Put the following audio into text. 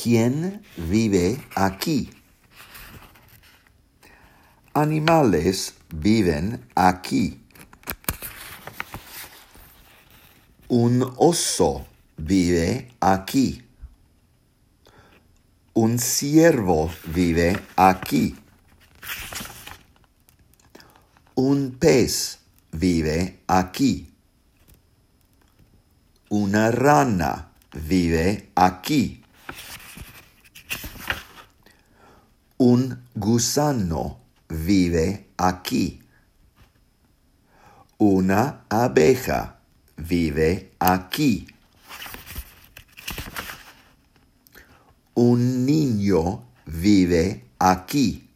¿Quién vive aquí? Animales viven aquí. Un oso vive aquí. Un ciervo vive aquí. Un pez vive aquí. Una rana vive aquí. Un gusano vive aquí. Una abeja vive aquí. Un niño vive aquí.